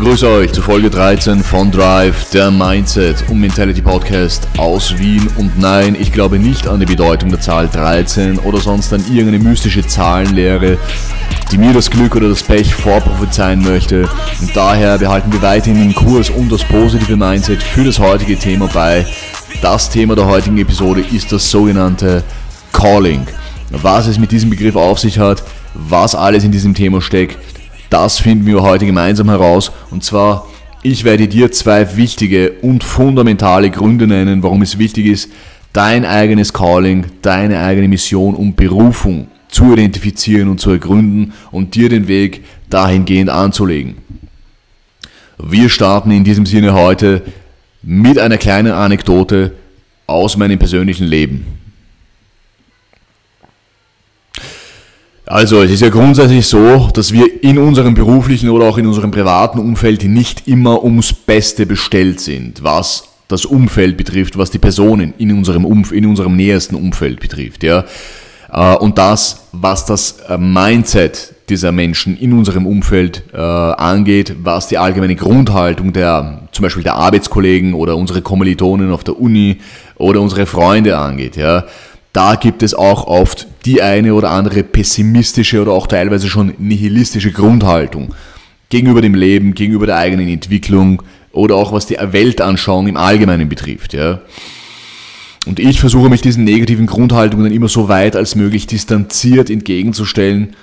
begrüße euch zu Folge 13 von Drive, der Mindset und Mentality Podcast aus Wien. Und nein, ich glaube nicht an die Bedeutung der Zahl 13 oder sonst an irgendeine mystische Zahlenlehre, die mir das Glück oder das Pech vorprophezeien möchte. Und daher behalten wir weiterhin den Kurs und das positive Mindset für das heutige Thema bei. Das Thema der heutigen Episode ist das sogenannte Calling. Was es mit diesem Begriff auf sich hat, was alles in diesem Thema steckt, das finden wir heute gemeinsam heraus. Und zwar, ich werde dir zwei wichtige und fundamentale Gründe nennen, warum es wichtig ist, dein eigenes Calling, deine eigene Mission und Berufung zu identifizieren und zu ergründen und dir den Weg dahingehend anzulegen. Wir starten in diesem Sinne heute mit einer kleinen Anekdote aus meinem persönlichen Leben. Also es ist ja grundsätzlich so, dass wir in unserem beruflichen oder auch in unserem privaten Umfeld nicht immer ums Beste bestellt sind, was das Umfeld betrifft, was die Personen in unserem, Umf in unserem nähersten Umfeld betrifft. Ja? Äh, und das, was das äh, Mindset dieser Menschen in unserem Umfeld äh, angeht, was die allgemeine Grundhaltung der zum Beispiel der Arbeitskollegen oder unsere Kommilitonen auf der Uni oder unsere Freunde angeht. Ja? Da gibt es auch oft die eine oder andere pessimistische oder auch teilweise schon nihilistische Grundhaltung gegenüber dem Leben, gegenüber der eigenen Entwicklung oder auch was die Weltanschauung im Allgemeinen betrifft. Ja. Und ich versuche mich diesen negativen Grundhaltungen immer so weit als möglich distanziert entgegenzustellen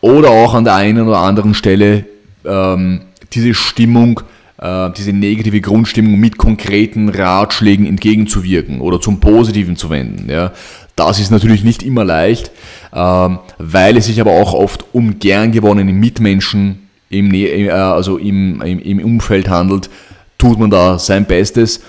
oder auch an der einen oder anderen Stelle ähm, diese Stimmung äh, diese negative Grundstimmung mit konkreten Ratschlägen entgegenzuwirken oder zum Positiven zu wenden. Ja. Das ist natürlich nicht immer leicht, ähm, weil es sich aber auch oft um gern gewonnene Mitmenschen im, äh, also im, im, im Umfeld handelt, tut man da sein Bestes.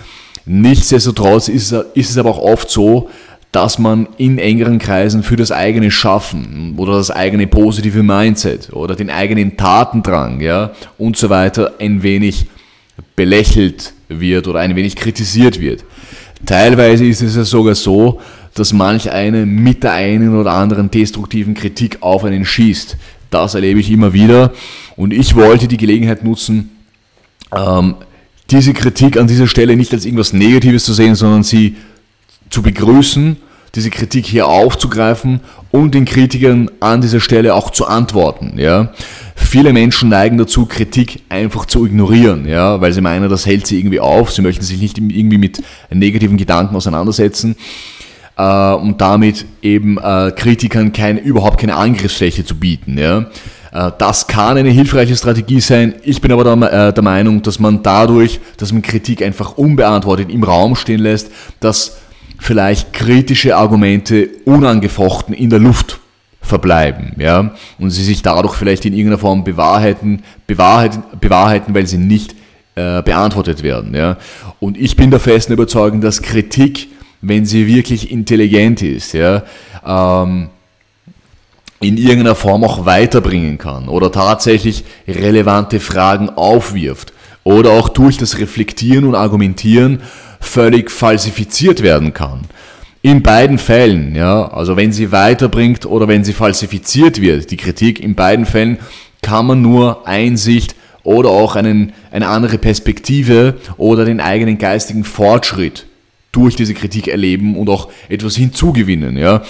Nichtsdestotrotz ist ist es aber auch oft so, dass man in engeren Kreisen für das eigene Schaffen oder das eigene positive Mindset oder den eigenen Tatendrang ja, und so weiter ein wenig belächelt wird oder ein wenig kritisiert wird. Teilweise ist es ja sogar so, dass manch eine mit der einen oder anderen destruktiven Kritik auf einen schießt. Das erlebe ich immer wieder und ich wollte die Gelegenheit nutzen, ähm, diese Kritik an dieser Stelle nicht als irgendwas Negatives zu sehen, sondern sie zu begrüßen, diese Kritik hier aufzugreifen und den Kritikern an dieser Stelle auch zu antworten. Ja. Viele Menschen neigen dazu, Kritik einfach zu ignorieren, ja, weil sie meinen, das hält sie irgendwie auf, sie möchten sich nicht irgendwie mit negativen Gedanken auseinandersetzen äh, und damit eben äh, Kritikern kein, überhaupt keine Angriffsfläche zu bieten. Ja. Äh, das kann eine hilfreiche Strategie sein. Ich bin aber der, äh, der Meinung, dass man dadurch, dass man Kritik einfach unbeantwortet im Raum stehen lässt, dass vielleicht kritische Argumente unangefochten in der Luft verbleiben, ja, und sie sich dadurch vielleicht in irgendeiner Form bewahrheiten, bewahrheiten, bewahrheiten weil sie nicht äh, beantwortet werden, ja. Und ich bin der festen Überzeugung, dass Kritik, wenn sie wirklich intelligent ist, ja, ähm, in irgendeiner Form auch weiterbringen kann oder tatsächlich relevante Fragen aufwirft oder auch durch das Reflektieren und Argumentieren völlig falsifiziert werden kann. In beiden Fällen, ja, also wenn sie weiterbringt oder wenn sie falsifiziert wird, die Kritik, in beiden Fällen kann man nur Einsicht oder auch einen, eine andere Perspektive oder den eigenen geistigen Fortschritt durch diese Kritik erleben und auch etwas hinzugewinnen, ja.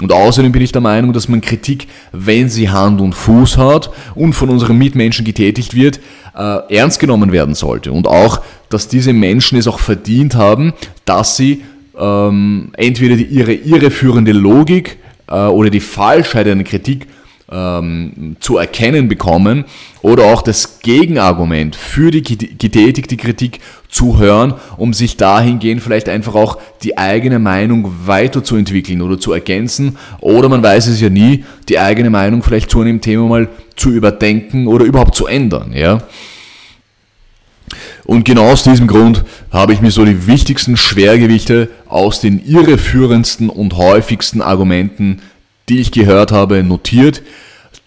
Und außerdem bin ich der Meinung, dass man Kritik, wenn sie Hand und Fuß hat und von unseren Mitmenschen getätigt wird, äh, ernst genommen werden sollte. Und auch, dass diese Menschen es auch verdient haben, dass sie ähm, entweder die, ihre irreführende Logik äh, oder die Falschheit einer Kritik ähm, zu erkennen bekommen oder auch das Gegenargument für die getätigte Kritik zu hören, um sich dahingehend vielleicht einfach auch die eigene Meinung weiterzuentwickeln oder zu ergänzen oder man weiß es ja nie, die eigene Meinung vielleicht zu einem Thema mal zu überdenken oder überhaupt zu ändern. Ja? Und genau aus diesem Grund habe ich mir so die wichtigsten Schwergewichte aus den irreführendsten und häufigsten Argumenten die ich gehört habe, notiert,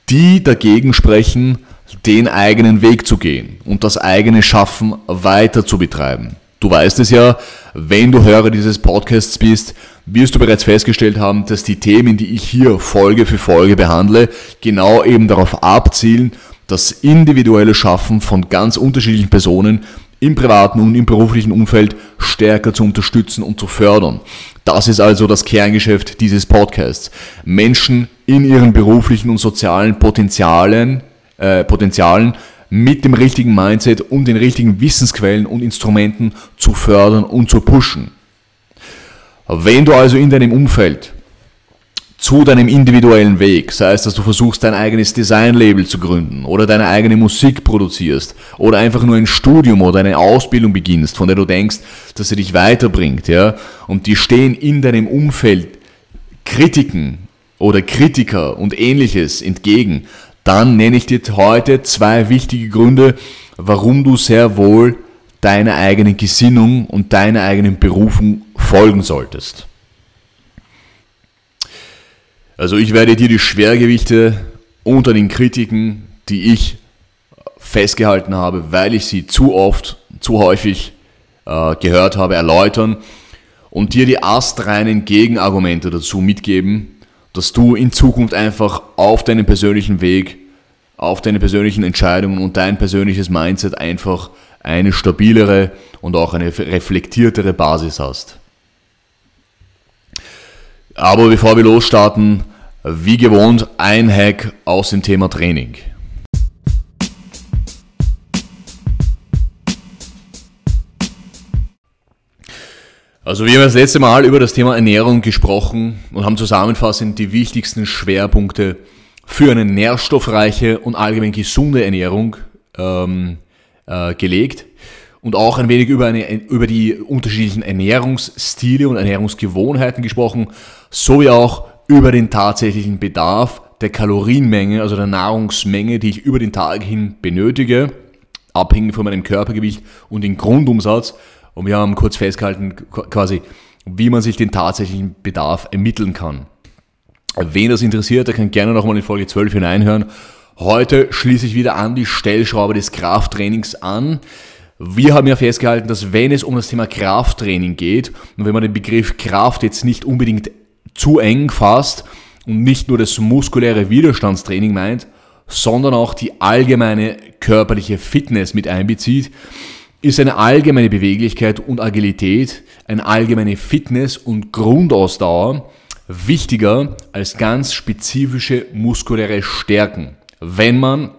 die dagegen sprechen, den eigenen Weg zu gehen und das eigene Schaffen weiter zu betreiben. Du weißt es ja, wenn du Hörer dieses Podcasts bist, wirst du bereits festgestellt haben, dass die Themen, die ich hier Folge für Folge behandle, genau eben darauf abzielen, das individuelle Schaffen von ganz unterschiedlichen Personen im privaten und im beruflichen Umfeld stärker zu unterstützen und zu fördern. Das ist also das Kerngeschäft dieses Podcasts. Menschen in ihren beruflichen und sozialen Potenzialen, äh, Potenzialen mit dem richtigen Mindset und den richtigen Wissensquellen und Instrumenten zu fördern und zu pushen. Wenn du also in deinem Umfeld zu deinem individuellen Weg, sei es, dass du versuchst, dein eigenes Designlabel zu gründen oder deine eigene Musik produzierst oder einfach nur ein Studium oder eine Ausbildung beginnst, von der du denkst, dass sie dich weiterbringt, ja, und die stehen in deinem Umfeld Kritiken oder Kritiker und ähnliches entgegen, dann nenne ich dir heute zwei wichtige Gründe, warum du sehr wohl deiner eigenen Gesinnung und deiner eigenen Berufung folgen solltest. Also ich werde dir die Schwergewichte unter den Kritiken, die ich festgehalten habe, weil ich sie zu oft, zu häufig äh, gehört habe, erläutern und dir die astreinen Gegenargumente dazu mitgeben, dass du in Zukunft einfach auf deinem persönlichen Weg, auf deine persönlichen Entscheidungen und dein persönliches Mindset einfach eine stabilere und auch eine reflektiertere Basis hast. Aber bevor wir losstarten, wie gewohnt, ein Hack aus dem Thema Training. Also wir haben das letzte Mal über das Thema Ernährung gesprochen und haben zusammenfassend die wichtigsten Schwerpunkte für eine nährstoffreiche und allgemein gesunde Ernährung ähm, äh, gelegt und auch ein wenig über, eine, über die unterschiedlichen Ernährungsstile und Ernährungsgewohnheiten gesprochen, sowie auch über den tatsächlichen Bedarf der Kalorienmenge, also der Nahrungsmenge, die ich über den Tag hin benötige, abhängig von meinem Körpergewicht und den Grundumsatz. Und wir haben kurz festgehalten, quasi, wie man sich den tatsächlichen Bedarf ermitteln kann. Wen das interessiert, der kann gerne nochmal in Folge 12 hineinhören. Heute schließe ich wieder an die Stellschraube des Krafttrainings an. Wir haben ja festgehalten, dass wenn es um das Thema Krafttraining geht und wenn man den Begriff Kraft jetzt nicht unbedingt zu eng fasst und nicht nur das muskuläre Widerstandstraining meint, sondern auch die allgemeine körperliche Fitness mit einbezieht, ist eine allgemeine Beweglichkeit und Agilität, eine allgemeine Fitness und Grundausdauer wichtiger als ganz spezifische muskuläre Stärken, wenn man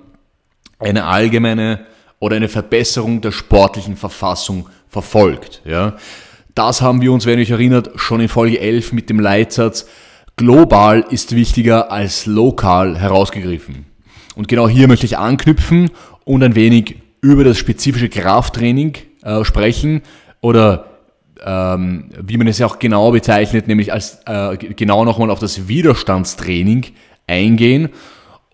eine allgemeine oder eine Verbesserung der sportlichen Verfassung verfolgt. Ja. Das haben wir uns, wenn ihr euch erinnert, schon in Folge 11 mit dem Leitsatz global ist wichtiger als lokal herausgegriffen. Und genau hier möchte ich anknüpfen und ein wenig über das spezifische Krafttraining äh, sprechen oder ähm, wie man es ja auch genau bezeichnet, nämlich als äh, genau nochmal auf das Widerstandstraining eingehen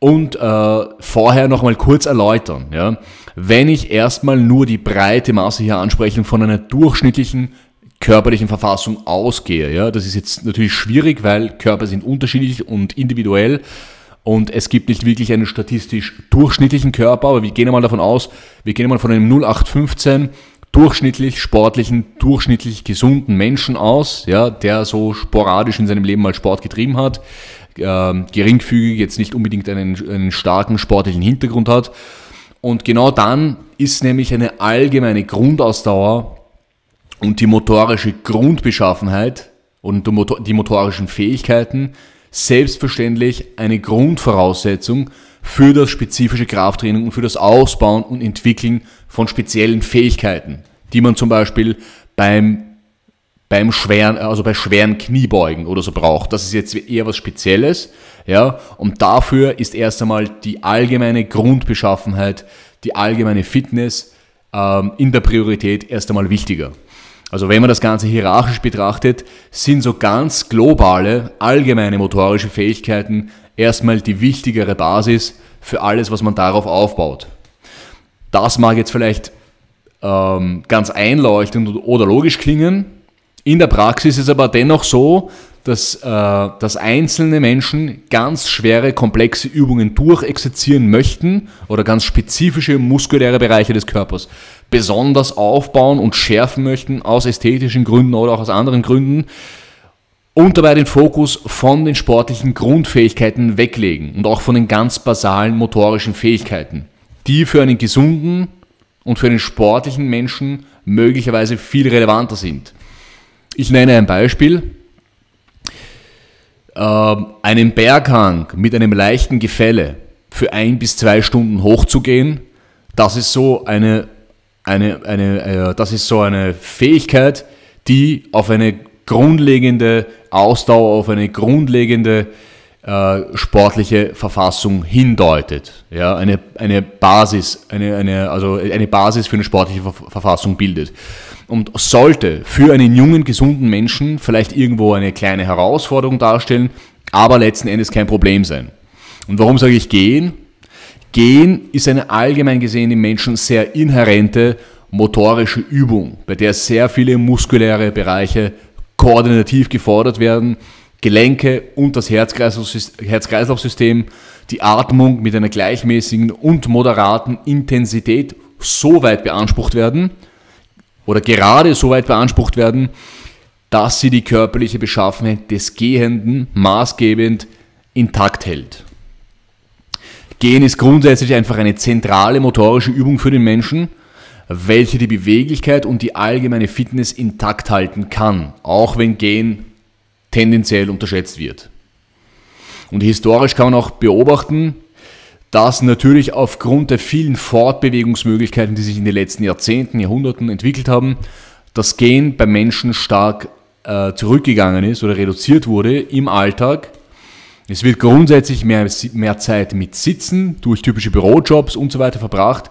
und äh, vorher nochmal kurz erläutern. Ja? Wenn ich erstmal nur die breite Masse hier anspreche von einer durchschnittlichen körperlichen Verfassung ausgehe. Ja? Das ist jetzt natürlich schwierig, weil Körper sind unterschiedlich und individuell und es gibt nicht wirklich einen statistisch durchschnittlichen Körper, aber wir gehen einmal davon aus, wir gehen einmal von einem 0815 durchschnittlich sportlichen, durchschnittlich gesunden Menschen aus, ja, der so sporadisch in seinem Leben mal Sport getrieben hat, äh, geringfügig, jetzt nicht unbedingt einen, einen starken sportlichen Hintergrund hat. Und genau dann ist nämlich eine allgemeine Grundausdauer und die motorische Grundbeschaffenheit und die motorischen Fähigkeiten selbstverständlich eine Grundvoraussetzung für das spezifische Krafttraining und für das Ausbauen und Entwickeln von speziellen Fähigkeiten, die man zum Beispiel beim, beim schweren, also bei schweren Kniebeugen oder so braucht. Das ist jetzt eher was Spezielles, ja, und dafür ist erst einmal die allgemeine Grundbeschaffenheit, die allgemeine Fitness ähm, in der Priorität erst einmal wichtiger. Also wenn man das Ganze hierarchisch betrachtet, sind so ganz globale, allgemeine motorische Fähigkeiten erstmal die wichtigere Basis für alles, was man darauf aufbaut. Das mag jetzt vielleicht ähm, ganz einleuchtend oder logisch klingen. In der Praxis ist es aber dennoch so, dass, äh, dass einzelne Menschen ganz schwere, komplexe Übungen durchexerzieren möchten oder ganz spezifische muskuläre Bereiche des Körpers besonders aufbauen und schärfen möchten, aus ästhetischen Gründen oder auch aus anderen Gründen. und dabei den Fokus von den sportlichen Grundfähigkeiten weglegen und auch von den ganz basalen motorischen Fähigkeiten, die für einen gesunden und für einen sportlichen Menschen möglicherweise viel relevanter sind. Ich nenne ein Beispiel. Ähm, einen Berghang mit einem leichten Gefälle für ein bis zwei Stunden hochzugehen, das ist so eine, eine, eine, äh, das ist so eine Fähigkeit, die auf eine grundlegende Ausdauer, auf eine grundlegende äh, sportliche Verfassung hindeutet. Ja, eine, eine Basis, eine, eine, also eine Basis für eine sportliche Verfassung bildet. Und sollte für einen jungen, gesunden Menschen vielleicht irgendwo eine kleine Herausforderung darstellen, aber letzten Endes kein Problem sein. Und warum sage ich gehen? Gehen ist eine allgemein gesehen im Menschen sehr inhärente motorische Übung, bei der sehr viele muskuläre Bereiche koordinativ gefordert werden, Gelenke und das Herz-Kreislauf-System, die Atmung mit einer gleichmäßigen und moderaten Intensität so weit beansprucht werden oder gerade so weit beansprucht werden, dass sie die körperliche Beschaffenheit des Gehenden maßgebend intakt hält. Gehen ist grundsätzlich einfach eine zentrale motorische Übung für den Menschen, welche die Beweglichkeit und die allgemeine Fitness intakt halten kann, auch wenn Gehen tendenziell unterschätzt wird. Und historisch kann man auch beobachten, dass natürlich aufgrund der vielen Fortbewegungsmöglichkeiten, die sich in den letzten Jahrzehnten, Jahrhunderten entwickelt haben, das Gehen beim Menschen stark äh, zurückgegangen ist oder reduziert wurde im Alltag. Es wird grundsätzlich mehr, mehr Zeit mit Sitzen durch typische Bürojobs und so weiter verbracht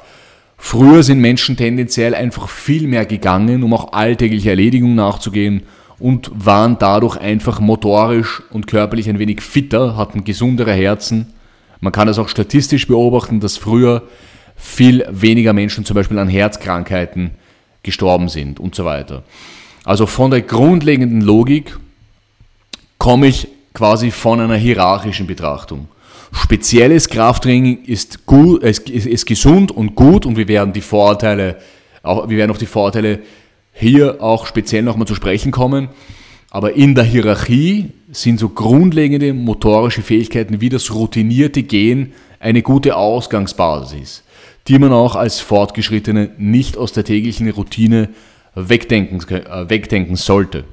Früher sind Menschen tendenziell einfach viel mehr gegangen, um auch alltägliche Erledigungen nachzugehen und waren dadurch einfach motorisch und körperlich ein wenig fitter, hatten gesundere Herzen. Man kann das auch statistisch beobachten, dass früher viel weniger Menschen zum Beispiel an Herzkrankheiten gestorben sind und so weiter. Also von der grundlegenden Logik komme ich quasi von einer hierarchischen Betrachtung. Spezielles Krafttraining ist, gut, ist, ist gesund und gut und wir werden die Vorteile, auch, wir werden auf die Vorteile hier auch speziell nochmal zu sprechen kommen. Aber in der Hierarchie sind so grundlegende motorische Fähigkeiten wie das routinierte Gehen eine gute Ausgangsbasis, die man auch als Fortgeschrittene nicht aus der täglichen Routine wegdenken, äh, wegdenken sollte.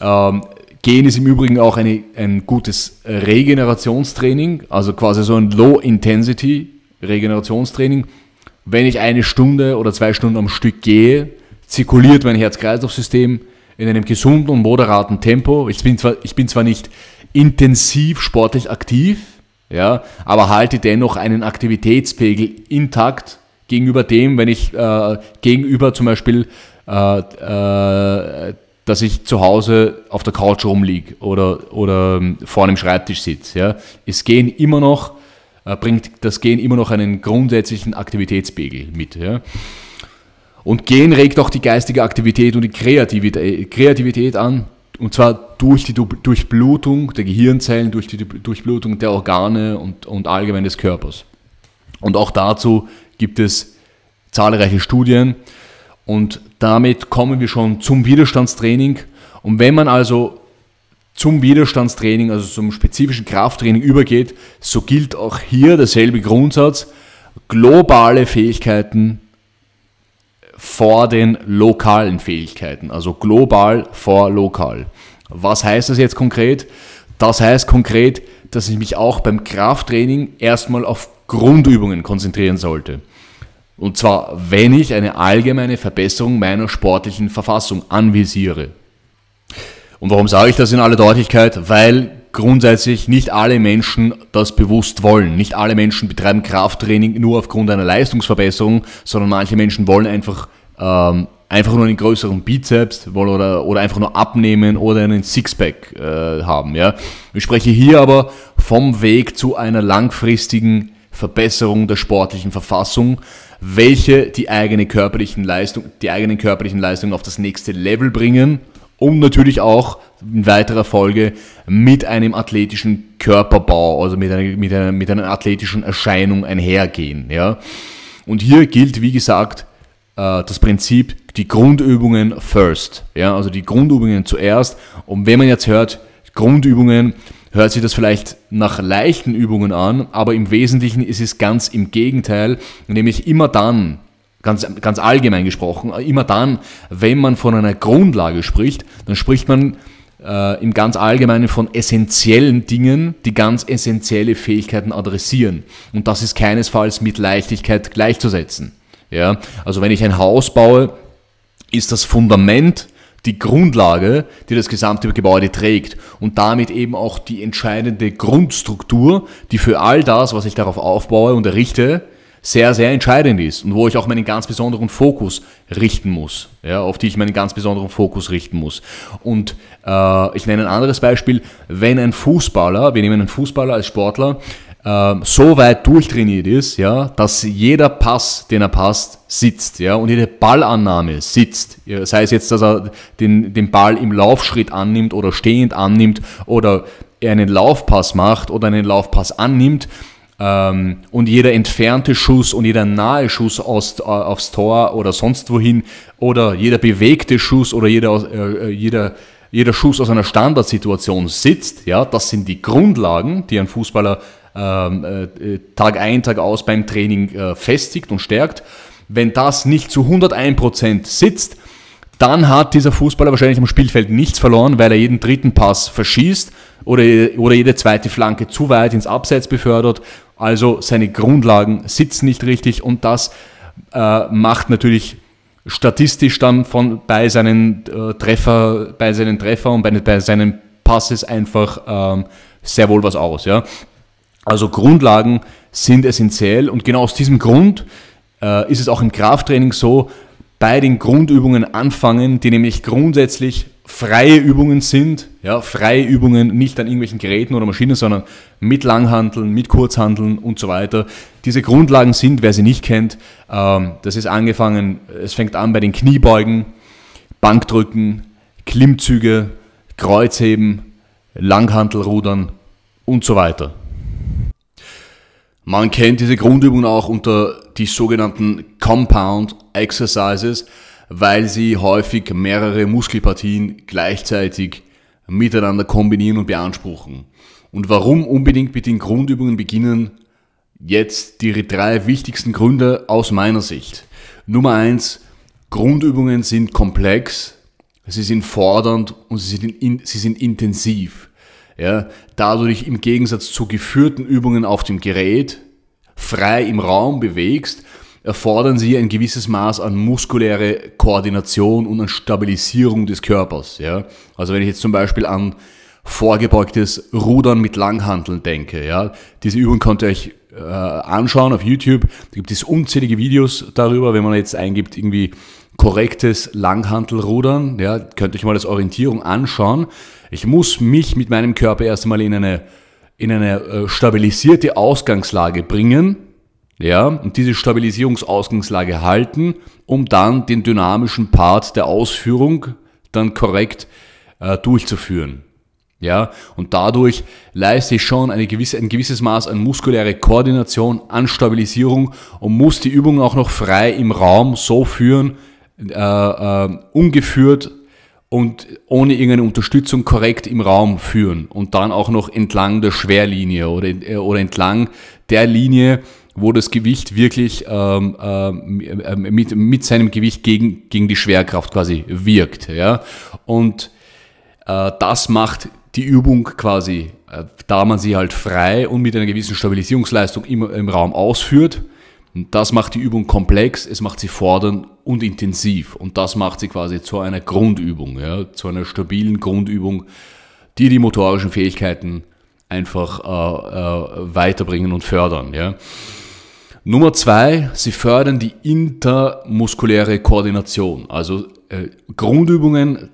Ähm, Gehen ist im Übrigen auch eine, ein gutes Regenerationstraining, also quasi so ein Low-Intensity-Regenerationstraining. Wenn ich eine Stunde oder zwei Stunden am Stück gehe, zirkuliert mein Herz-Kreislauf-System in einem gesunden und moderaten Tempo. Ich bin zwar, ich bin zwar nicht intensiv sportlich aktiv, ja, aber halte dennoch einen Aktivitätspegel intakt gegenüber dem, wenn ich äh, gegenüber zum Beispiel äh, äh, dass ich zu Hause auf der Couch rumliege oder, oder ähm, vor einem Schreibtisch sitze. Ja. Es gehen immer noch, äh, bringt das Gehen immer noch einen grundsätzlichen Aktivitätspegel mit. Ja. Und Gehen regt auch die geistige Aktivität und die Kreativität, Kreativität an, und zwar durch die Durchblutung der Gehirnzellen, durch die Durchblutung der Organe und, und allgemein des Körpers. Und auch dazu gibt es zahlreiche Studien. Und damit kommen wir schon zum Widerstandstraining. Und wenn man also zum Widerstandstraining, also zum spezifischen Krafttraining übergeht, so gilt auch hier derselbe Grundsatz. Globale Fähigkeiten vor den lokalen Fähigkeiten, also global vor lokal. Was heißt das jetzt konkret? Das heißt konkret, dass ich mich auch beim Krafttraining erstmal auf Grundübungen konzentrieren sollte. Und zwar, wenn ich eine allgemeine Verbesserung meiner sportlichen Verfassung anvisiere. Und warum sage ich das in aller Deutlichkeit? Weil grundsätzlich nicht alle Menschen das bewusst wollen. Nicht alle Menschen betreiben Krafttraining nur aufgrund einer Leistungsverbesserung, sondern manche Menschen wollen einfach, ähm, einfach nur einen größeren Bizeps wollen oder, oder einfach nur abnehmen oder einen Sixpack äh, haben. Ja? Ich spreche hier aber vom Weg zu einer langfristigen Verbesserung der sportlichen Verfassung, welche die eigene körperlichen Leistung, die eigenen körperlichen Leistungen auf das nächste Level bringen und natürlich auch in weiterer Folge mit einem athletischen Körperbau, also mit einer, mit einer, mit einer athletischen Erscheinung einhergehen. Ja? Und hier gilt, wie gesagt, äh, das Prinzip die Grundübungen first. Ja, also die Grundübungen zuerst. Und wenn man jetzt hört, Grundübungen, hört sich das vielleicht nach leichten Übungen an, aber im Wesentlichen ist es ganz im Gegenteil, nämlich immer dann, ganz, ganz allgemein gesprochen, immer dann, wenn man von einer Grundlage spricht, dann spricht man äh, im ganz Allgemeinen von essentiellen Dingen, die ganz essentielle Fähigkeiten adressieren. Und das ist keinesfalls mit Leichtigkeit gleichzusetzen. Ja? Also wenn ich ein Haus baue, ist das Fundament die Grundlage, die das gesamte Gebäude trägt und damit eben auch die entscheidende Grundstruktur, die für all das, was ich darauf aufbaue und errichte, sehr, sehr entscheidend ist und wo ich auch meinen ganz besonderen Fokus richten muss, ja, auf die ich meinen ganz besonderen Fokus richten muss. Und äh, ich nenne ein anderes Beispiel, wenn ein Fußballer, wir nehmen einen Fußballer als Sportler, äh, so weit durchtrainiert ist, ja, dass jeder Pass, den er passt, sitzt, ja, und jede Ballannahme sitzt. Ja, sei es jetzt, dass er den, den Ball im Laufschritt annimmt oder stehend annimmt oder er einen Laufpass macht oder einen Laufpass annimmt, ähm, und jeder entfernte Schuss und jeder nahe Schuss aus, äh, aufs Tor oder sonst wohin oder jeder bewegte Schuss oder jeder, äh, äh, jeder, jeder Schuss aus einer Standardsituation sitzt, ja, das sind die Grundlagen, die ein Fußballer ähm, Tag ein, Tag aus beim Training äh, festigt und stärkt. Wenn das nicht zu 101% sitzt, dann hat dieser Fußballer wahrscheinlich am Spielfeld nichts verloren, weil er jeden dritten Pass verschießt oder, oder jede zweite Flanke zu weit ins Abseits befördert. Also seine Grundlagen sitzen nicht richtig und das äh, macht natürlich statistisch dann von bei seinen äh, Treffer, bei seinen Treffer und bei, bei seinen Passes einfach ähm, sehr wohl was aus. Ja? Also Grundlagen sind essentiell und genau aus diesem Grund äh, ist es auch im Krafttraining so, bei den Grundübungen anfangen, die nämlich grundsätzlich freie Übungen sind, ja, freie Übungen nicht an irgendwelchen Geräten oder Maschinen, sondern mit Langhandeln, mit Kurzhandeln und so weiter. Diese Grundlagen sind, wer sie nicht kennt, ähm, das ist angefangen, es fängt an bei den Kniebeugen, Bankdrücken, Klimmzüge, Kreuzheben, Langhantelrudern und so weiter. Man kennt diese Grundübungen auch unter die sogenannten Compound Exercises, weil sie häufig mehrere Muskelpartien gleichzeitig miteinander kombinieren und beanspruchen. Und warum unbedingt mit den Grundübungen beginnen? Jetzt die drei wichtigsten Gründe aus meiner Sicht. Nummer eins: Grundübungen sind komplex, sie sind fordernd und sie sind, in, sie sind intensiv. Ja, da du dich im Gegensatz zu geführten Übungen auf dem Gerät frei im Raum bewegst, erfordern sie ein gewisses Maß an muskuläre Koordination und an Stabilisierung des Körpers. Ja? Also wenn ich jetzt zum Beispiel an vorgebeugtes Rudern mit Langhanteln denke, ja, diese Übung könnt ihr euch äh, anschauen auf YouTube. Da gibt es unzählige Videos darüber, wenn man jetzt eingibt, irgendwie korrektes Langhantelrudern, ja, könnt ihr euch mal als Orientierung anschauen. Ich muss mich mit meinem Körper erst einmal in eine, in eine äh, stabilisierte Ausgangslage bringen, ja, und diese Stabilisierungsausgangslage halten, um dann den dynamischen Part der Ausführung dann korrekt äh, durchzuführen. Ja, und dadurch leiste ich schon eine gewisse, ein gewisses Maß an muskuläre Koordination, an Stabilisierung und muss die Übung auch noch frei im Raum so führen, äh, äh, ungeführt und ohne irgendeine Unterstützung korrekt im Raum führen und dann auch noch entlang der Schwerlinie oder, äh, oder entlang der Linie, wo das Gewicht wirklich ähm, äh, mit, mit seinem Gewicht gegen, gegen die Schwerkraft quasi wirkt. Ja? Und äh, das macht die Übung quasi, äh, da man sie halt frei und mit einer gewissen Stabilisierungsleistung im, im Raum ausführt, das macht die Übung komplex, es macht sie fordernd und intensiv. Und das macht sie quasi zu einer Grundübung, ja, zu einer stabilen Grundübung, die die motorischen Fähigkeiten einfach äh, äh, weiterbringen und fördern. Ja. Nummer zwei, sie fördern die intermuskuläre Koordination. Also äh, Grundübungen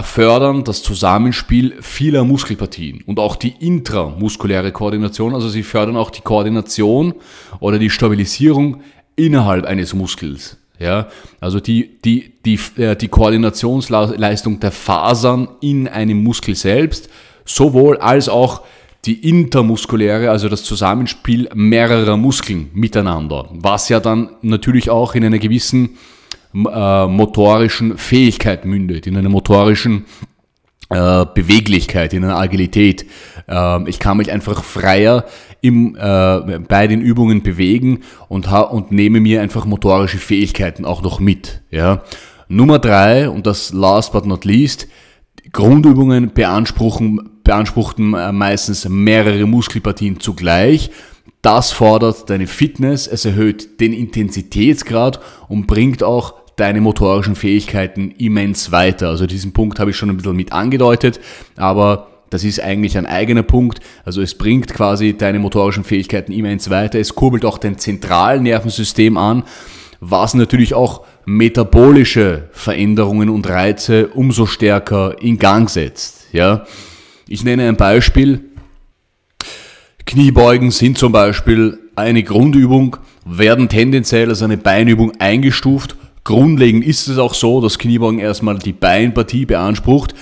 fördern das Zusammenspiel vieler Muskelpartien und auch die intramuskuläre Koordination. Also sie fördern auch die Koordination oder die Stabilisierung innerhalb eines Muskels. Ja, also die, die, die, äh, die Koordinationsleistung der Fasern in einem Muskel selbst, sowohl als auch die intermuskuläre, also das Zusammenspiel mehrerer Muskeln miteinander, was ja dann natürlich auch in einer gewissen äh, motorischen Fähigkeit mündet, in einer motorischen äh, Beweglichkeit, in einer Agilität. Äh, ich kann mich einfach freier im, äh, bei den Übungen bewegen und, ha und nehme mir einfach motorische Fähigkeiten auch noch mit. Ja. Nummer drei, und das last but not least, Grundübungen beanspruchen, beanspruchten äh, meistens mehrere Muskelpartien zugleich. Das fordert deine Fitness, es erhöht den Intensitätsgrad und bringt auch deine motorischen Fähigkeiten immens weiter. Also diesen Punkt habe ich schon ein bisschen mit angedeutet, aber das ist eigentlich ein eigener Punkt. Also es bringt quasi deine motorischen Fähigkeiten immens weiter. Es kurbelt auch dein Zentralnervensystem an, was natürlich auch metabolische Veränderungen und Reize umso stärker in Gang setzt. Ja? Ich nenne ein Beispiel. Kniebeugen sind zum Beispiel eine Grundübung, werden tendenziell als eine Beinübung eingestuft. Grundlegend ist es auch so, dass Kniebeugen erstmal die Beinpartie beansprucht.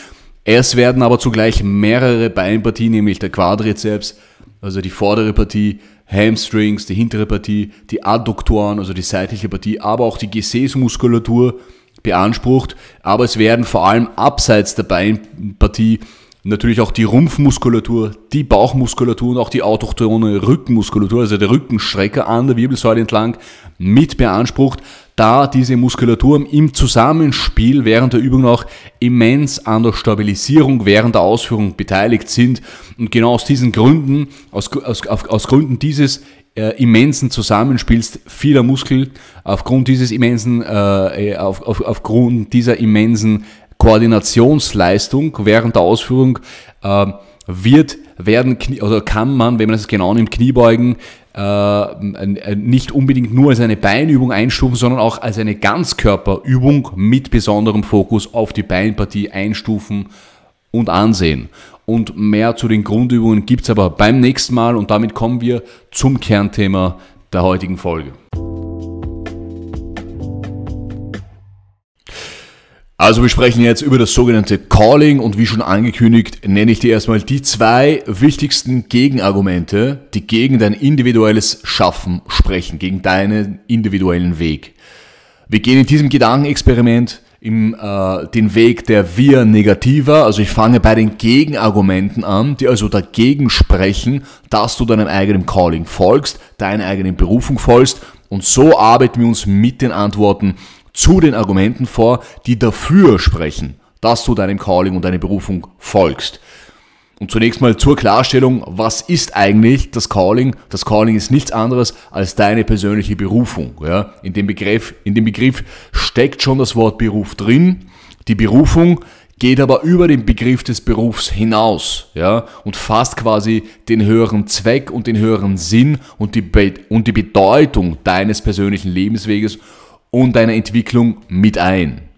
Es werden aber zugleich mehrere Beinpartien, nämlich der Quadrizeps, also die vordere Partie, Hamstrings, die hintere Partie, die Adduktoren, also die seitliche Partie, aber auch die Gesäßmuskulatur beansprucht. Aber es werden vor allem abseits der Beinpartie natürlich auch die Rumpfmuskulatur, die Bauchmuskulatur und auch die autochtone Rückenmuskulatur, also der Rückenstrecker an der Wirbelsäule entlang, mit beansprucht, da diese Muskulatur im Zusammenspiel während der Übung auch immens an der Stabilisierung während der Ausführung beteiligt sind. Und genau aus diesen Gründen, aus, aus, aus Gründen dieses äh, immensen Zusammenspiels vieler Muskeln, aufgrund dieses immensen, äh, auf, auf, aufgrund dieser immensen Koordinationsleistung während der Ausführung äh, wird, werden, oder kann man, wenn man es genau nimmt, Kniebeugen äh, nicht unbedingt nur als eine Beinübung einstufen, sondern auch als eine Ganzkörperübung mit besonderem Fokus auf die Beinpartie einstufen und ansehen. Und mehr zu den Grundübungen gibt es aber beim nächsten Mal und damit kommen wir zum Kernthema der heutigen Folge. Also wir sprechen jetzt über das sogenannte Calling und wie schon angekündigt, nenne ich dir erstmal die zwei wichtigsten Gegenargumente, die gegen dein individuelles Schaffen sprechen, gegen deinen individuellen Weg. Wir gehen in diesem Gedankenexperiment im, äh, den Weg der Via Negativa, also ich fange bei den Gegenargumenten an, die also dagegen sprechen, dass du deinem eigenen Calling folgst, deiner eigenen Berufung folgst und so arbeiten wir uns mit den Antworten zu den Argumenten vor, die dafür sprechen, dass du deinem Calling und deiner Berufung folgst. Und zunächst mal zur Klarstellung, was ist eigentlich das Calling? Das Calling ist nichts anderes als deine persönliche Berufung. Ja? In, dem Begriff, in dem Begriff steckt schon das Wort Beruf drin. Die Berufung geht aber über den Begriff des Berufs hinaus ja? und fasst quasi den höheren Zweck und den höheren Sinn und die, Be und die Bedeutung deines persönlichen Lebensweges und deiner Entwicklung mit ein.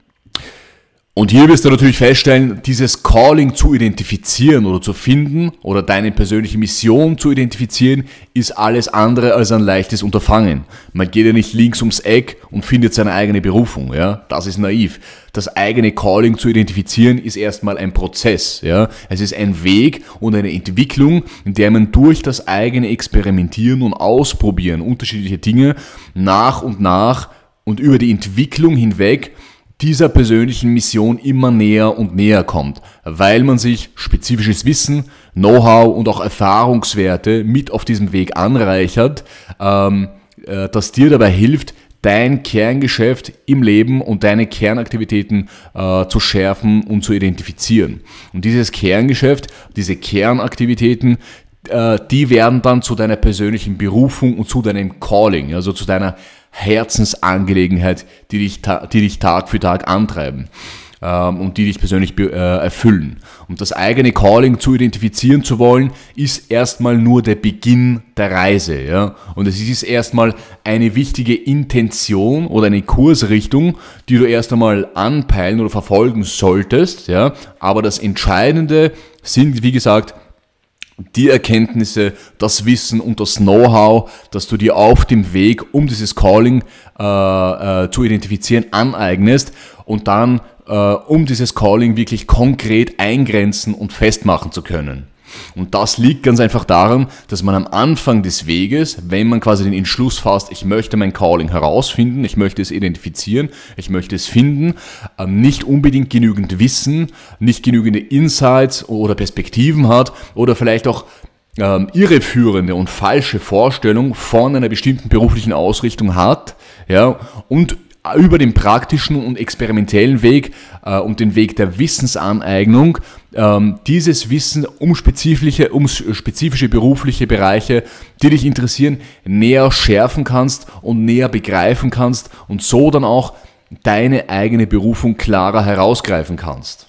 Und hier wirst du natürlich feststellen, dieses Calling zu identifizieren oder zu finden oder deine persönliche Mission zu identifizieren, ist alles andere als ein leichtes Unterfangen. Man geht ja nicht links ums Eck und findet seine eigene Berufung, ja. Das ist naiv. Das eigene Calling zu identifizieren ist erstmal ein Prozess, ja. Es ist ein Weg und eine Entwicklung, in der man durch das eigene Experimentieren und Ausprobieren unterschiedliche Dinge nach und nach und über die Entwicklung hinweg dieser persönlichen Mission immer näher und näher kommt, weil man sich spezifisches Wissen, Know-how und auch Erfahrungswerte mit auf diesem Weg anreichert, ähm, äh, das dir dabei hilft, dein Kerngeschäft im Leben und deine Kernaktivitäten äh, zu schärfen und zu identifizieren. Und dieses Kerngeschäft, diese Kernaktivitäten, äh, die werden dann zu deiner persönlichen Berufung und zu deinem Calling, also zu deiner Herzensangelegenheit, die dich, die dich Tag für Tag antreiben ähm, und die dich persönlich äh, erfüllen. Und das eigene Calling zu identifizieren zu wollen, ist erstmal nur der Beginn der Reise. Ja? Und es ist erstmal eine wichtige Intention oder eine Kursrichtung, die du erst einmal anpeilen oder verfolgen solltest. Ja? Aber das Entscheidende sind, wie gesagt, die Erkenntnisse, das Wissen und das Know-how, das du dir auf dem Weg, um dieses Calling äh, äh, zu identifizieren, aneignest und dann, äh, um dieses Calling wirklich konkret eingrenzen und festmachen zu können. Und das liegt ganz einfach daran, dass man am Anfang des Weges, wenn man quasi den Entschluss fasst, ich möchte mein Calling herausfinden, ich möchte es identifizieren, ich möchte es finden, ähm, nicht unbedingt genügend Wissen, nicht genügende Insights oder Perspektiven hat oder vielleicht auch ähm, irreführende und falsche Vorstellung von einer bestimmten beruflichen Ausrichtung hat, ja, und über den praktischen und experimentellen Weg äh, und den Weg der Wissensaneignung ähm, dieses Wissen um spezifische, um spezifische berufliche Bereiche, die dich interessieren, näher schärfen kannst und näher begreifen kannst und so dann auch deine eigene Berufung klarer herausgreifen kannst.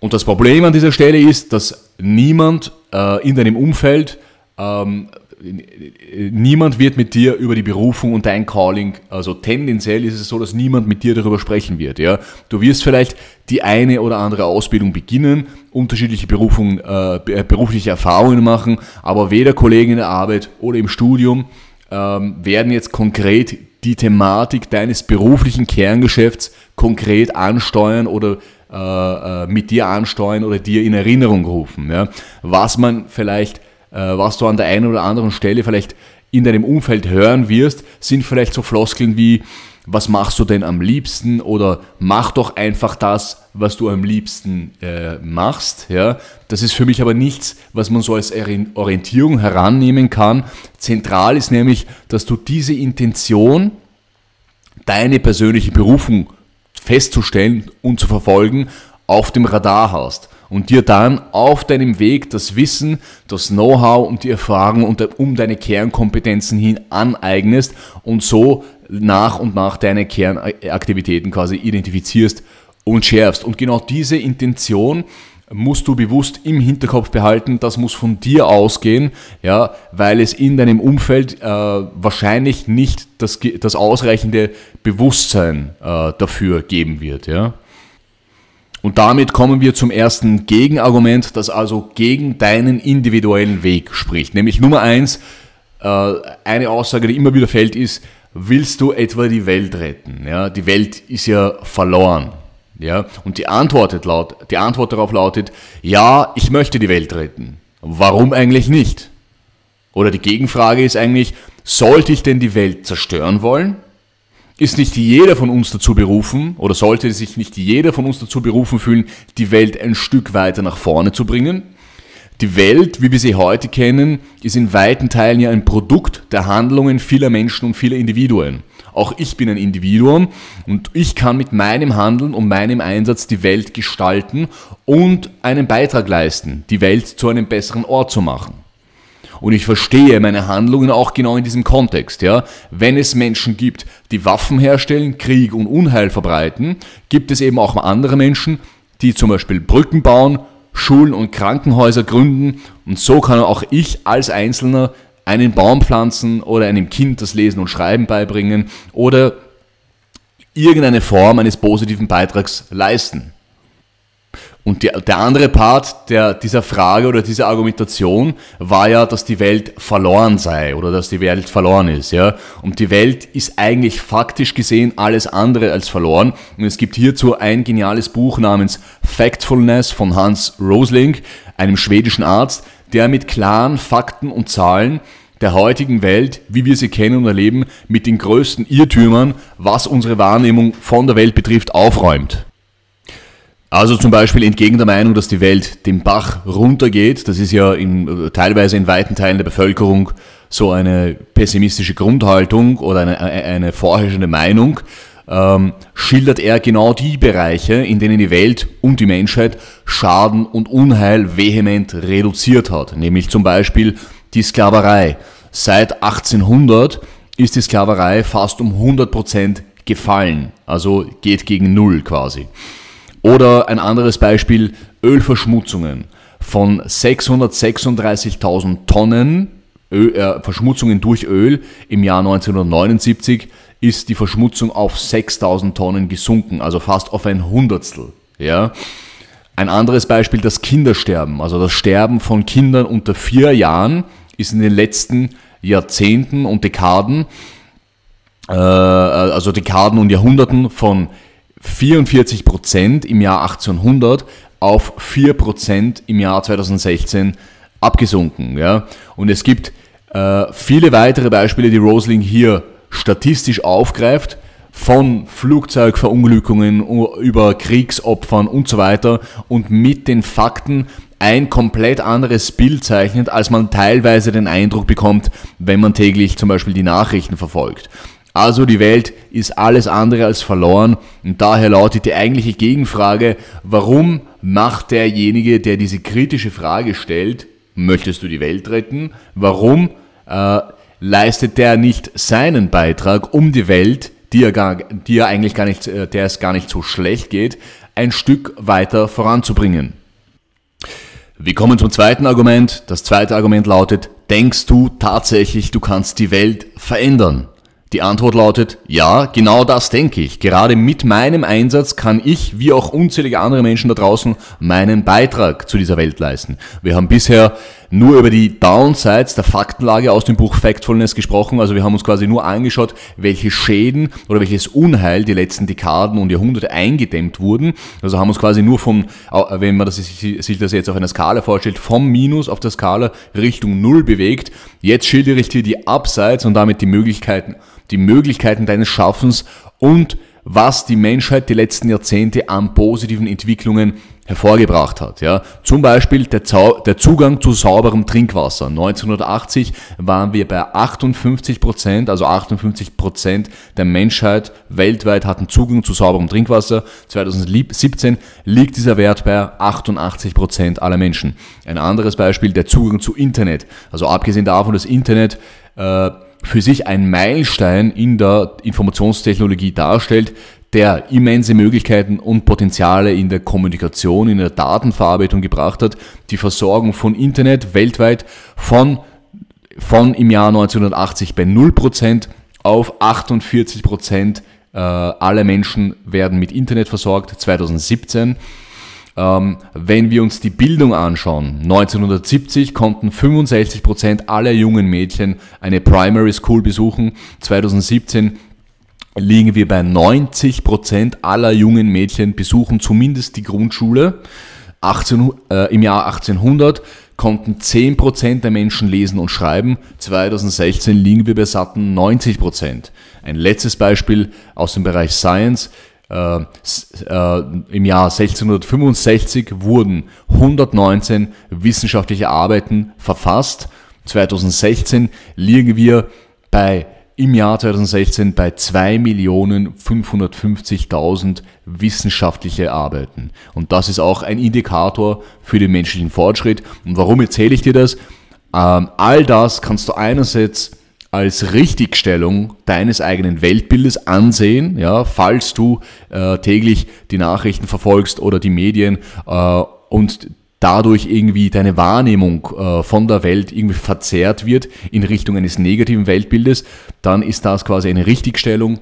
Und das Problem an dieser Stelle ist, dass niemand äh, in deinem Umfeld ähm, niemand wird mit dir über die Berufung und dein Calling, also tendenziell ist es so, dass niemand mit dir darüber sprechen wird. Ja? Du wirst vielleicht die eine oder andere Ausbildung beginnen, unterschiedliche Berufung, äh, berufliche Erfahrungen machen, aber weder Kollegen in der Arbeit oder im Studium ähm, werden jetzt konkret die Thematik deines beruflichen Kerngeschäfts konkret ansteuern oder äh, äh mit dir ansteuern oder dir in Erinnerung rufen. Ja? Was man vielleicht äh, was du an der einen oder anderen Stelle vielleicht in deinem Umfeld hören wirst, sind vielleicht so Floskeln wie, was machst du denn am liebsten oder mach doch einfach das, was du am liebsten äh, machst. Ja? Das ist für mich aber nichts, was man so als Orientierung herannehmen kann. Zentral ist nämlich, dass du diese Intention, deine persönliche Berufung festzustellen und zu verfolgen, auf dem Radar hast und dir dann auf deinem Weg das Wissen, das Know-how und die Erfahrung um deine Kernkompetenzen hin aneignest und so nach und nach deine Kernaktivitäten quasi identifizierst und schärfst. Und genau diese Intention musst du bewusst im Hinterkopf behalten, das muss von dir ausgehen, ja, weil es in deinem Umfeld äh, wahrscheinlich nicht das, das ausreichende Bewusstsein äh, dafür geben wird. Ja. Und damit kommen wir zum ersten Gegenargument, das also gegen deinen individuellen Weg spricht. Nämlich Nummer eins, äh, eine Aussage, die immer wieder fällt, ist, willst du etwa die Welt retten? Ja, die Welt ist ja verloren. Ja, und die Antwort, laut, die Antwort darauf lautet, ja, ich möchte die Welt retten. Warum eigentlich nicht? Oder die Gegenfrage ist eigentlich, sollte ich denn die Welt zerstören wollen? Ist nicht jeder von uns dazu berufen oder sollte sich nicht jeder von uns dazu berufen fühlen, die Welt ein Stück weiter nach vorne zu bringen? Die Welt, wie wir sie heute kennen, ist in weiten Teilen ja ein Produkt der Handlungen vieler Menschen und vieler Individuen. Auch ich bin ein Individuum und ich kann mit meinem Handeln und meinem Einsatz die Welt gestalten und einen Beitrag leisten, die Welt zu einem besseren Ort zu machen. Und ich verstehe meine Handlungen auch genau in diesem Kontext. Ja? Wenn es Menschen gibt, die Waffen herstellen, Krieg und Unheil verbreiten, gibt es eben auch andere Menschen, die zum Beispiel Brücken bauen, Schulen und Krankenhäuser gründen. Und so kann auch ich als Einzelner einen Baum pflanzen oder einem Kind das Lesen und Schreiben beibringen oder irgendeine Form eines positiven Beitrags leisten. Und die, der andere Part der, dieser Frage oder dieser Argumentation war ja, dass die Welt verloren sei oder dass die Welt verloren ist. Ja? Und die Welt ist eigentlich faktisch gesehen alles andere als verloren. Und es gibt hierzu ein geniales Buch namens Factfulness von Hans Rosling, einem schwedischen Arzt, der mit klaren Fakten und Zahlen der heutigen Welt, wie wir sie kennen und erleben, mit den größten Irrtümern, was unsere Wahrnehmung von der Welt betrifft, aufräumt. Also zum Beispiel entgegen der Meinung, dass die Welt den Bach runtergeht, das ist ja in, teilweise in weiten Teilen der Bevölkerung so eine pessimistische Grundhaltung oder eine, eine vorherrschende Meinung, ähm, schildert er genau die Bereiche, in denen die Welt und die Menschheit Schaden und Unheil vehement reduziert hat, nämlich zum Beispiel die Sklaverei. Seit 1800 ist die Sklaverei fast um 100% gefallen, also geht gegen Null quasi. Oder ein anderes Beispiel, Ölverschmutzungen. Von 636.000 Tonnen Öl, äh, Verschmutzungen durch Öl im Jahr 1979 ist die Verschmutzung auf 6.000 Tonnen gesunken, also fast auf ein Hundertstel. Ja? Ein anderes Beispiel, das Kindersterben. Also das Sterben von Kindern unter vier Jahren ist in den letzten Jahrzehnten und Dekaden, äh, also Dekaden und Jahrhunderten von 44 Prozent im Jahr 1800 auf 4% im Jahr 2016 abgesunken. Ja? Und es gibt äh, viele weitere Beispiele, die Rosling hier statistisch aufgreift, von Flugzeugverunglückungen über Kriegsopfern und so weiter und mit den Fakten ein komplett anderes Bild zeichnet, als man teilweise den Eindruck bekommt, wenn man täglich zum Beispiel die Nachrichten verfolgt. Also die Welt ist alles andere als verloren und daher lautet die eigentliche Gegenfrage, warum macht derjenige, der diese kritische Frage stellt, möchtest du die Welt retten? Warum äh, leistet der nicht seinen Beitrag, um die Welt, die er, gar, die er eigentlich gar nicht, äh, der es gar nicht so schlecht geht, ein Stück weiter voranzubringen? Wir kommen zum zweiten Argument. Das zweite Argument lautet, denkst du tatsächlich, du kannst die Welt verändern? Die Antwort lautet, ja, genau das denke ich. Gerade mit meinem Einsatz kann ich, wie auch unzählige andere Menschen da draußen, meinen Beitrag zu dieser Welt leisten. Wir haben bisher nur über die Downsides der Faktenlage aus dem Buch Factfulness gesprochen. Also wir haben uns quasi nur angeschaut, welche Schäden oder welches Unheil die letzten Dekaden und Jahrhunderte eingedämmt wurden. Also haben uns quasi nur vom, wenn man das, sich das jetzt auf einer Skala vorstellt, vom Minus auf der Skala Richtung Null bewegt. Jetzt schildere ich dir die Upsides und damit die Möglichkeiten, die Möglichkeiten deines Schaffens und was die Menschheit die letzten Jahrzehnte an positiven Entwicklungen hervorgebracht hat. Ja. Zum Beispiel der, der Zugang zu sauberem Trinkwasser. 1980 waren wir bei 58 Prozent, also 58 Prozent der Menschheit weltweit hatten Zugang zu sauberem Trinkwasser. 2017 liegt dieser Wert bei 88 Prozent aller Menschen. Ein anderes Beispiel, der Zugang zu Internet. Also abgesehen davon, dass Internet äh, für sich ein Meilenstein in der Informationstechnologie darstellt, der immense Möglichkeiten und Potenziale in der Kommunikation, in der Datenverarbeitung gebracht hat, die Versorgung von Internet weltweit von, von im Jahr 1980 bei 0% auf 48% äh, aller Menschen werden mit Internet versorgt, 2017. Ähm, wenn wir uns die Bildung anschauen, 1970 konnten 65% aller jungen Mädchen eine Primary School besuchen, 2017 liegen wir bei 90% aller jungen Mädchen besuchen zumindest die Grundschule. 18, äh, Im Jahr 1800 konnten 10% der Menschen lesen und schreiben. 2016 liegen wir bei satten 90% Ein letztes Beispiel aus dem Bereich Science. Äh, äh, Im Jahr 1665 wurden 119 wissenschaftliche Arbeiten verfasst. 2016 liegen wir bei im Jahr 2016 bei 2.550.000 wissenschaftliche Arbeiten. Und das ist auch ein Indikator für den menschlichen Fortschritt. Und warum erzähle ich dir das? Ähm, all das kannst du einerseits als Richtigstellung deines eigenen Weltbildes ansehen, ja, falls du äh, täglich die Nachrichten verfolgst oder die Medien äh, und dadurch irgendwie deine Wahrnehmung äh, von der Welt irgendwie verzerrt wird in Richtung eines negativen Weltbildes, dann ist das quasi eine Richtigstellung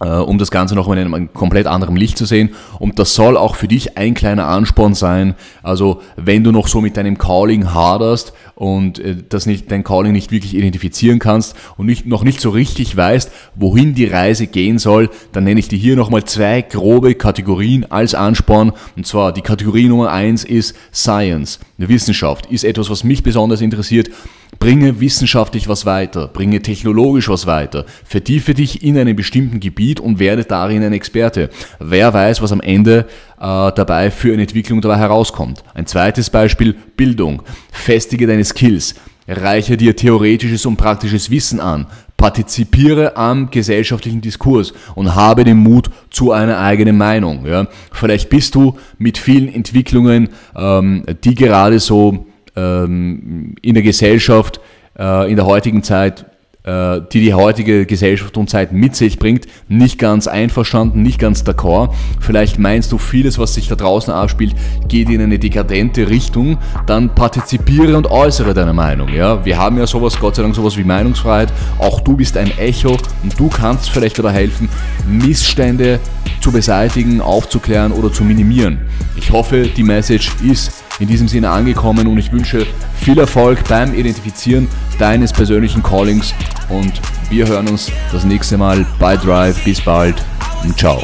äh, um das Ganze nochmal in einem komplett anderen Licht zu sehen. Und das soll auch für dich ein kleiner Ansporn sein. Also wenn du noch so mit deinem Calling haderst und äh, das nicht, dein Calling nicht wirklich identifizieren kannst und nicht, noch nicht so richtig weißt, wohin die Reise gehen soll, dann nenne ich dir hier nochmal zwei grobe Kategorien als Ansporn. Und zwar die Kategorie Nummer eins ist Science. Wissenschaft ist etwas, was mich besonders interessiert. Bringe wissenschaftlich was weiter, bringe technologisch was weiter, vertiefe dich in einem bestimmten Gebiet und werde darin ein Experte. Wer weiß, was am Ende äh, dabei für eine Entwicklung dabei herauskommt. Ein zweites Beispiel, Bildung. Festige deine Skills. Reiche dir theoretisches und praktisches Wissen an, partizipiere am gesellschaftlichen Diskurs und habe den Mut zu einer eigenen Meinung. Ja. Vielleicht bist du mit vielen Entwicklungen, ähm, die gerade so ähm, in der Gesellschaft, äh, in der heutigen Zeit, äh, die die heutige Gesellschaft und Zeit mit sich bringt, nicht ganz einverstanden, nicht ganz d'accord. Vielleicht meinst du, vieles, was sich da draußen abspielt, geht in eine dekadente Richtung, dann partizipiere und äußere deine Meinung. Ja? Wir haben ja sowas, Gott sei Dank, sowas wie Meinungsfreiheit. Auch du bist ein Echo und du kannst vielleicht dabei helfen, Missstände zu beseitigen, aufzuklären oder zu minimieren. Ich hoffe, die Message ist in diesem Sinne angekommen und ich wünsche viel Erfolg beim Identifizieren deines persönlichen Callings und wir hören uns das nächste Mal bei Drive. Bis bald und ciao.